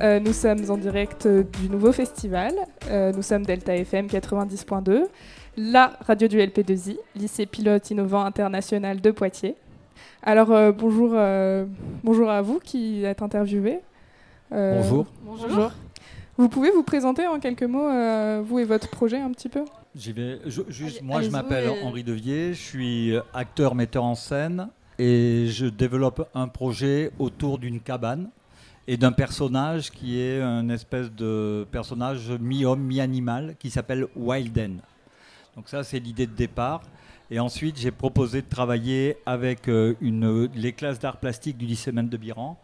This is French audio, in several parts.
Euh, nous sommes en direct euh, du nouveau festival. Euh, nous sommes Delta FM 90.2, la radio du LP2I, lycée pilote innovant international de Poitiers. Alors bonjour, bonjour à vous qui êtes interviewés. bonjour. bonjour. Vous pouvez vous présenter en quelques mots, vous et votre projet un petit peu? J'y vais. juste, moi, je m'appelle Henri Devier, je suis acteur, metteur en scène, et je développe un projet autour d'une cabane et d'un personnage qui est un espèce de personnage mi-homme, mi-animal qui s'appelle Wilden. Donc ça, c'est l'idée de départ. Et ensuite, j'ai proposé de travailler avec euh, les classes d'art plastique du lycée Mène de Biran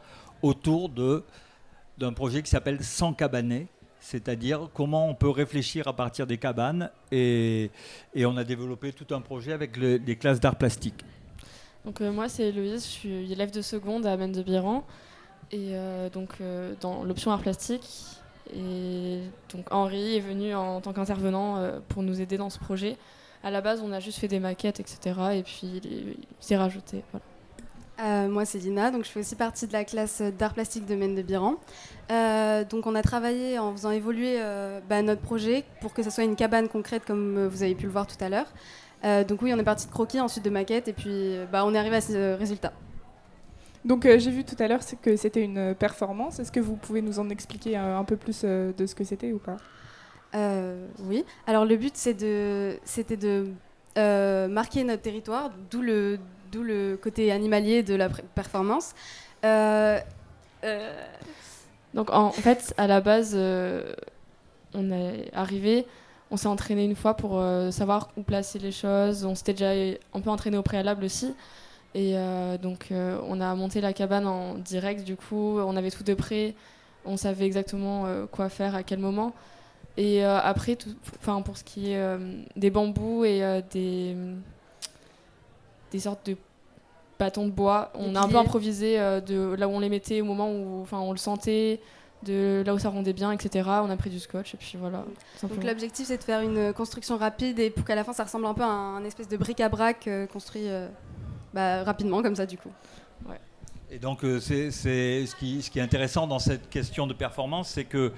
autour d'un projet qui s'appelle Sans cabanet, c'est-à-dire comment on peut réfléchir à partir des cabanes. Et, et on a développé tout un projet avec les classes d'art plastique. Donc euh, moi, c'est Louise, je suis élève de seconde à Mène de Biran et euh, donc euh, dans l'option art plastique. Et donc Henri est venu en tant qu'intervenant euh, pour nous aider dans ce projet. À la base, on a juste fait des maquettes, etc. Et puis il, s'est rajouté. moi, c'est Dina, donc je fais aussi partie de la classe d'art plastique de Maine de Biran. donc, on a travaillé en faisant évoluer bah, notre projet pour que ce soit une cabane concrète, comme vous avez pu le voir tout à l'heure. donc, oui, on est parti de croquis, ensuite de maquettes, et puis bah, on est arrivé à ce résultat. Donc euh, j'ai vu tout à l'heure que c'était une performance. Est-ce que vous pouvez nous en expliquer un, peu plus euh, de ce que c'était ou pas? Euh, Oui. Alors le but c'était de marquer notre territoire, d'où le, le côté animalier de la performance. Donc en fait, à la base, on est arrivé, on s'est entraîné une fois pour savoir où placer les choses. On s'était déjà un peu entraîné au préalable aussi. Et euh, donc, euh, on a monté la cabane en direct, du coup, on avait tout de près, on savait exactement euh, quoi faire à quel moment. Et après, enfin, pour ce qui est des bambous et des, des sortes de bâtons de bois, on a un peu improvisé de là où on les mettait au moment où enfin, on le sentait, de là où ça rendait bien, etc. On a pris du scotch et puis voilà. Donc l'objectif c'est de faire une construction rapide et pour qu'à la fin ça ressemble un peu à un espèce de bric-à-brac construit bah, rapidement comme ça du coup. Et donc, euh, c'est ce qui, ce qui est intéressant dans cette question de performance, c'est que,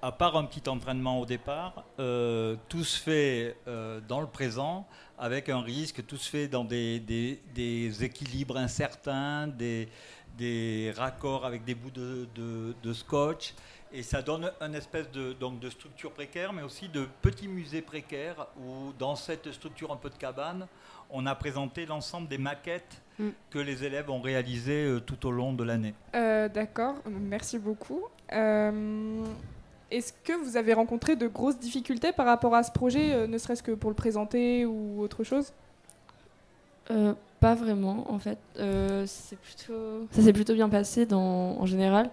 à part un petit entraînement au départ, euh, tout se fait euh, dans le présent avec un risque, tout se fait dans des, des, des équilibres incertains, des, des, raccords avec des bouts de, de, de scotch. Et ça donne une espèce de, donc de structure précaire, mais aussi de petits musées précaires où, dans cette structure un peu de cabane, on a présenté l'ensemble des maquettes mm. que les élèves ont réalisées euh, tout au long de l'année. Euh, d'accord, merci beaucoup. Euh, est-ce que vous avez rencontré de grosses difficultés par rapport à ce projet, ne serait-ce que pour le présenter ou autre chose? Pas vraiment, en fait. plutôt... Ça s'est plutôt bien passé dans... en général.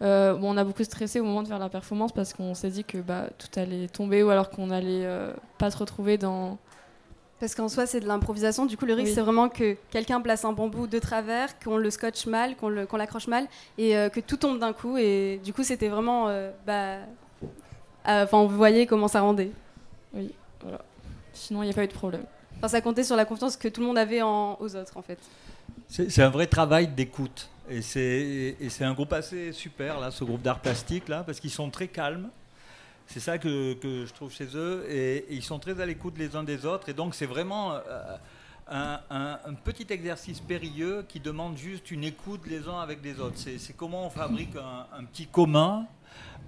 Bon, on a beaucoup stressé au moment de faire la performance parce qu'on s'est dit que bah, tout allait tomber ou alors qu'on allait pas se retrouver dans parce qu'en soi, c'est de l'improvisation. Du coup, le risque, c'est vraiment que quelqu'un place un bambou de travers, qu'on le scotche mal, qu'on l'accroche mal, et euh, que tout tombe d'un coup. Et du coup, c'était vraiment. Euh, bah, enfin, vous voyez comment ça rendait. Oui, voilà. Sinon, il n'y a pas eu de problème. Enfin, ça comptait sur la confiance que tout le monde avait en, aux autres, en fait. C'est un vrai travail d'écoute. Et c'est un groupe assez super, là, ce groupe d'art plastique, là, parce qu'ils sont très calmes. C'est ça que, je trouve chez eux. Et, ils sont très à l'écoute les uns des autres. Et donc, c'est vraiment euh, un, petit exercice périlleux qui demande juste une écoute les uns avec les autres. C'est comment on fabrique un, petit commun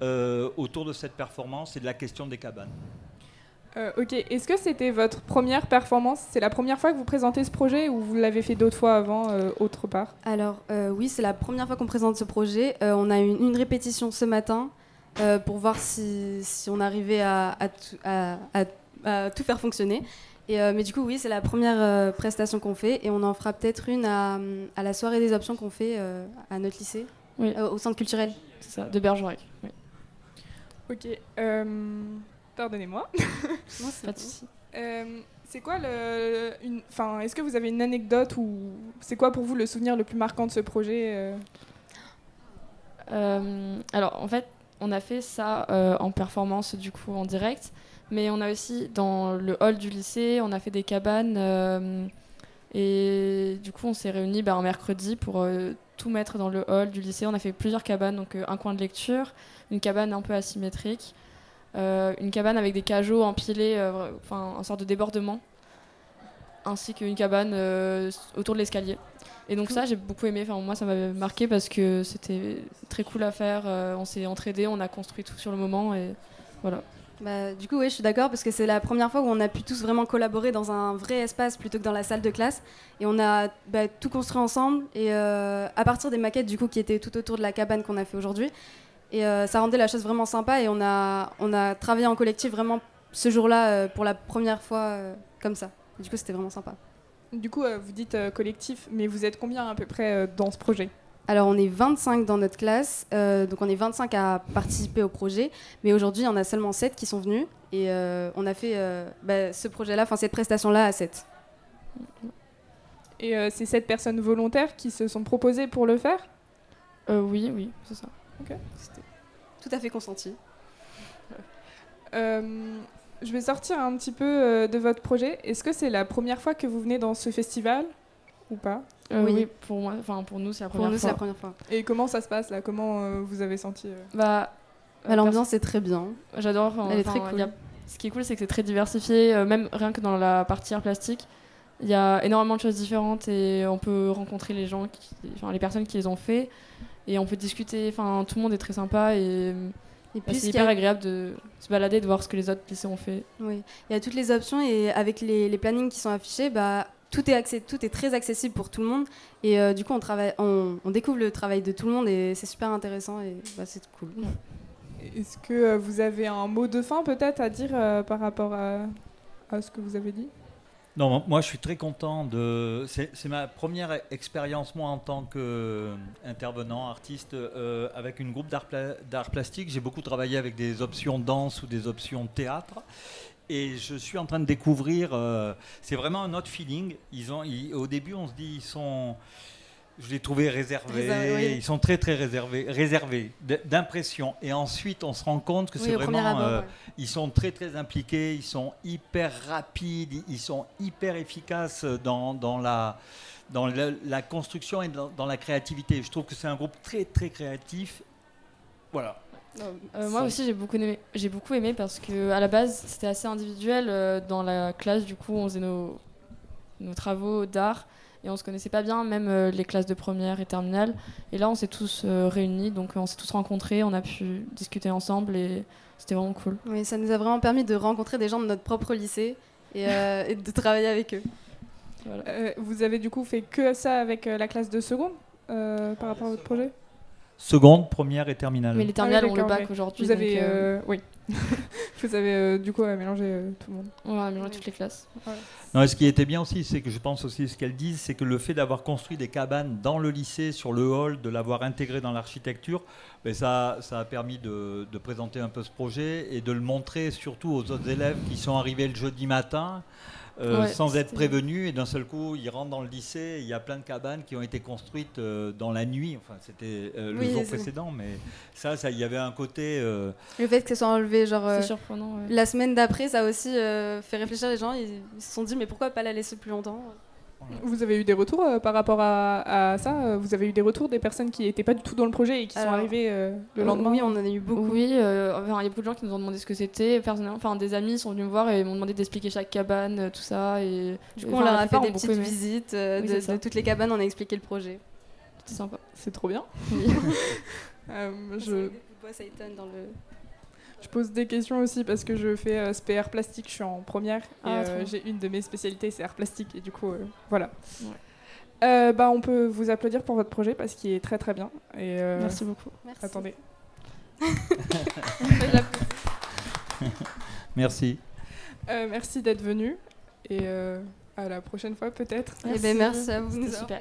euh, autour de cette performance et de la question des cabanes. Euh, ok, est-ce que c'était votre première performance? C'est la première fois que vous présentez ce projet ou vous l'avez fait d'autres fois avant, autre part? Alors oui, c'est la première fois qu'on présente ce projet. on a eu une répétition ce matin euh, pour voir si, si, on arrivait à, à, tout faire fonctionner. Et, euh, mais du coup, oui, c'est la première euh, prestation qu'on fait et on en fera peut-être une à, la soirée des options qu'on fait à notre lycée, au centre culturel. C'est ça, de Bergerac. Oui. Ok. Pardonnez-moi. Pas de souci. Euh, c'est quoi le. Une, est-ce que vous avez une anecdote ou c'est quoi pour vous le souvenir le plus marquant de ce projet euh? Euh, alors, en fait, on a fait ça euh, en performance, du coup, en direct. Mais on a aussi, dans le hall du lycée, on a fait des cabanes. euh, et du coup, on s'est réunis bah, un mercredi pour euh, tout mettre dans le hall du lycée. On a fait plusieurs cabanes, donc euh, un coin de lecture, une cabane un peu asymétrique, euh, une cabane avec des cajots empilés, euh, enfin, un sorte de débordement, ainsi qu'une cabane euh, autour de l'escalier. Et donc ça, j'ai beaucoup aimé. Enfin, moi, ça m'avait marqué parce que c'était très cool à faire. Euh, on s'est entraidé, on a construit tout sur le moment et voilà. Bah, du coup, oui, je suis d'accord parce que c'est la première fois où on a pu tous vraiment collaborer dans un vrai espace plutôt que dans la salle de classe. Et on a bah, tout construit ensemble et euh, à partir des maquettes du coup qui étaient tout autour de la cabane qu'on a fait aujourd'hui. Et euh, ça rendait la chose vraiment sympa et on a, on a travaillé en collectif vraiment ce jour-là euh, pour la première fois euh, comme ça. Du coup, c'était vraiment sympa. Du coup, euh, vous dites euh, collectif, mais vous êtes combien à peu près euh, dans ce projet? Alors, on est 25 dans notre classe, euh, donc on est 25 à participer au projet, mais aujourd'hui, il y en a seulement 7 qui sont venus et euh, on a fait euh, bah, ce projet-là, enfin cette prestation-là à 7. Et euh, c'est cette personnes volontaires qui se sont proposées pour le faire? Euh, oui, oui, c'est ça. Tout à fait consenti. Euh, je vais sortir un petit peu euh, de votre projet. Est-ce que c'est la première fois que vous venez dans ce festival ou pas? Euh, Oui. oui. pour moi, enfin pour nous, c'est la Pour première nous, c'est fois. la première fois. Et comment ça se passe là? Comment euh, vous avez senti euh? Bah, Bah, L'ambiance est très bien. J'adore. Elle est très cool. a- Ce qui est cool, c'est que c'est très diversifié, euh, même rien que dans la partie art plastique. Il y a énormément de choses différentes et on peut rencontrer les gens, qui, enfin les personnes qui les ont fait et on peut discuter. Enfin, tout le monde est très sympa et Et bah, puis, c'est hyper a- agréable de se balader, de voir ce que les autres lycées ont fait. Oui, il y a toutes les options et avec les, les plannings qui sont affichés, bah, tout, est accès- tout est très accessible pour tout le monde. Et euh, du coup, on, travaille, on, on découvre le travail de tout le monde et c'est super intéressant et bah, c'est cool. Est-ce que euh, vous avez un mot de fin peut-être à dire euh, par rapport à, à ce que vous avez dit? Non, moi je suis très content de. C'est ma première expérience, moi, en tant qu'intervenant, artiste, euh, avec une groupe d'art pla- plastique. J'ai beaucoup travaillé avec des options danse ou des options théâtre. Et je suis en train de découvrir. euh, c'est vraiment un autre feeling. Ils ont, au début, on se dit, ils sont. Je les trouvais réservés. Oui. Ils sont très, très réservés, réservés d'impression. Et ensuite, on se rend compte que Oui, c'est vraiment. abord, euh, ouais. ils sont très très impliqués, ils sont hyper rapides, ils sont hyper efficaces dans, dans la, dans la, la construction et dans, dans la créativité. Je trouve que c'est un groupe très très créatif. Voilà. Euh, moi aussi, j'ai beaucoup aimé. J'ai beaucoup aimé parce que à la base, c'était assez individuel euh, dans la classe. Du coup, on faisait nos, nos travaux d'art et on se connaissait pas bien, même euh, les classes de première et terminale. Et là, on s'est tous euh, réunis, donc on s'est tous rencontrés, on a pu discuter ensemble et c'était vraiment cool. Oui, ça nous a vraiment permis de rencontrer des gens de notre propre lycée et, euh, et de travailler avec eux. Euh, Vous avez du coup fait que ça avec euh, la classe de seconde euh, par rapport à votre projet? Seconde, première et terminale. Mais les terminales ont le bac aujourd'hui. Vous avez, donc, euh, euh, oui, vous avez euh, du coup euh, mélangé euh, tout le monde. on a mélangé toutes les classes. Non, et ce qui était bien aussi, c'est que je pense aussi ce qu'elles disent, c'est que le fait d'avoir construit des cabanes dans le lycée, sur le hall, de l'avoir intégré dans l'architecture, ben ça, ça a permis de, de présenter un peu ce projet et de le montrer surtout aux autres élèves qui sont arrivés le jeudi matin. Euh, Ouais, sans être prévenus et d'un seul coup ils rentrent dans le lycée et il y a plein de cabanes qui ont été construites euh, dans la nuit enfin c'était euh, le Oui, jour précédent mais ça ça il y avait un côté euh, Le fait que ça soit enlevé, genre euh, surprenant. ouais. la semaine d'après, ça a aussi euh, fait réfléchir les gens. Ils, ils se sont dit, mais pourquoi pas la laisser plus longtemps? Vous avez eu des retours euh, par rapport à, à ça? Euh, Vous avez eu des retours des personnes qui n'étaient pas du tout dans le projet et qui sont arrivées euh, le lendemain? Oui, on en a eu beaucoup. Oui, euh, enfin, il y a beaucoup de gens qui nous ont demandé ce que c'était. Personnellement, enfin, des amis sont venus me voir et m'ont demandé d'expliquer chaque cabane, tout ça. Et Du coup, on leur a fait des petites aimé. visites euh, Oui, de, ça. toutes les cabanes. On a expliqué le projet. C'était sympa. C'est trop bien. Oui. Euh, Je... je, dans le... je pose des questions aussi parce que je fais euh, SPR plastique, je suis en première et Ah, trop euh, j'ai une de mes spécialités, c'est art plastique et du coup, euh, voilà. Ouais. Euh, bah, on peut vous applaudir pour votre projet parce qu'il est très très bien. Et, euh, Merci beaucoup. Merci. Attendez. merci Euh, merci d'être venu et euh, à la prochaine fois peut-être. Eh ben, merci à vous. nous super.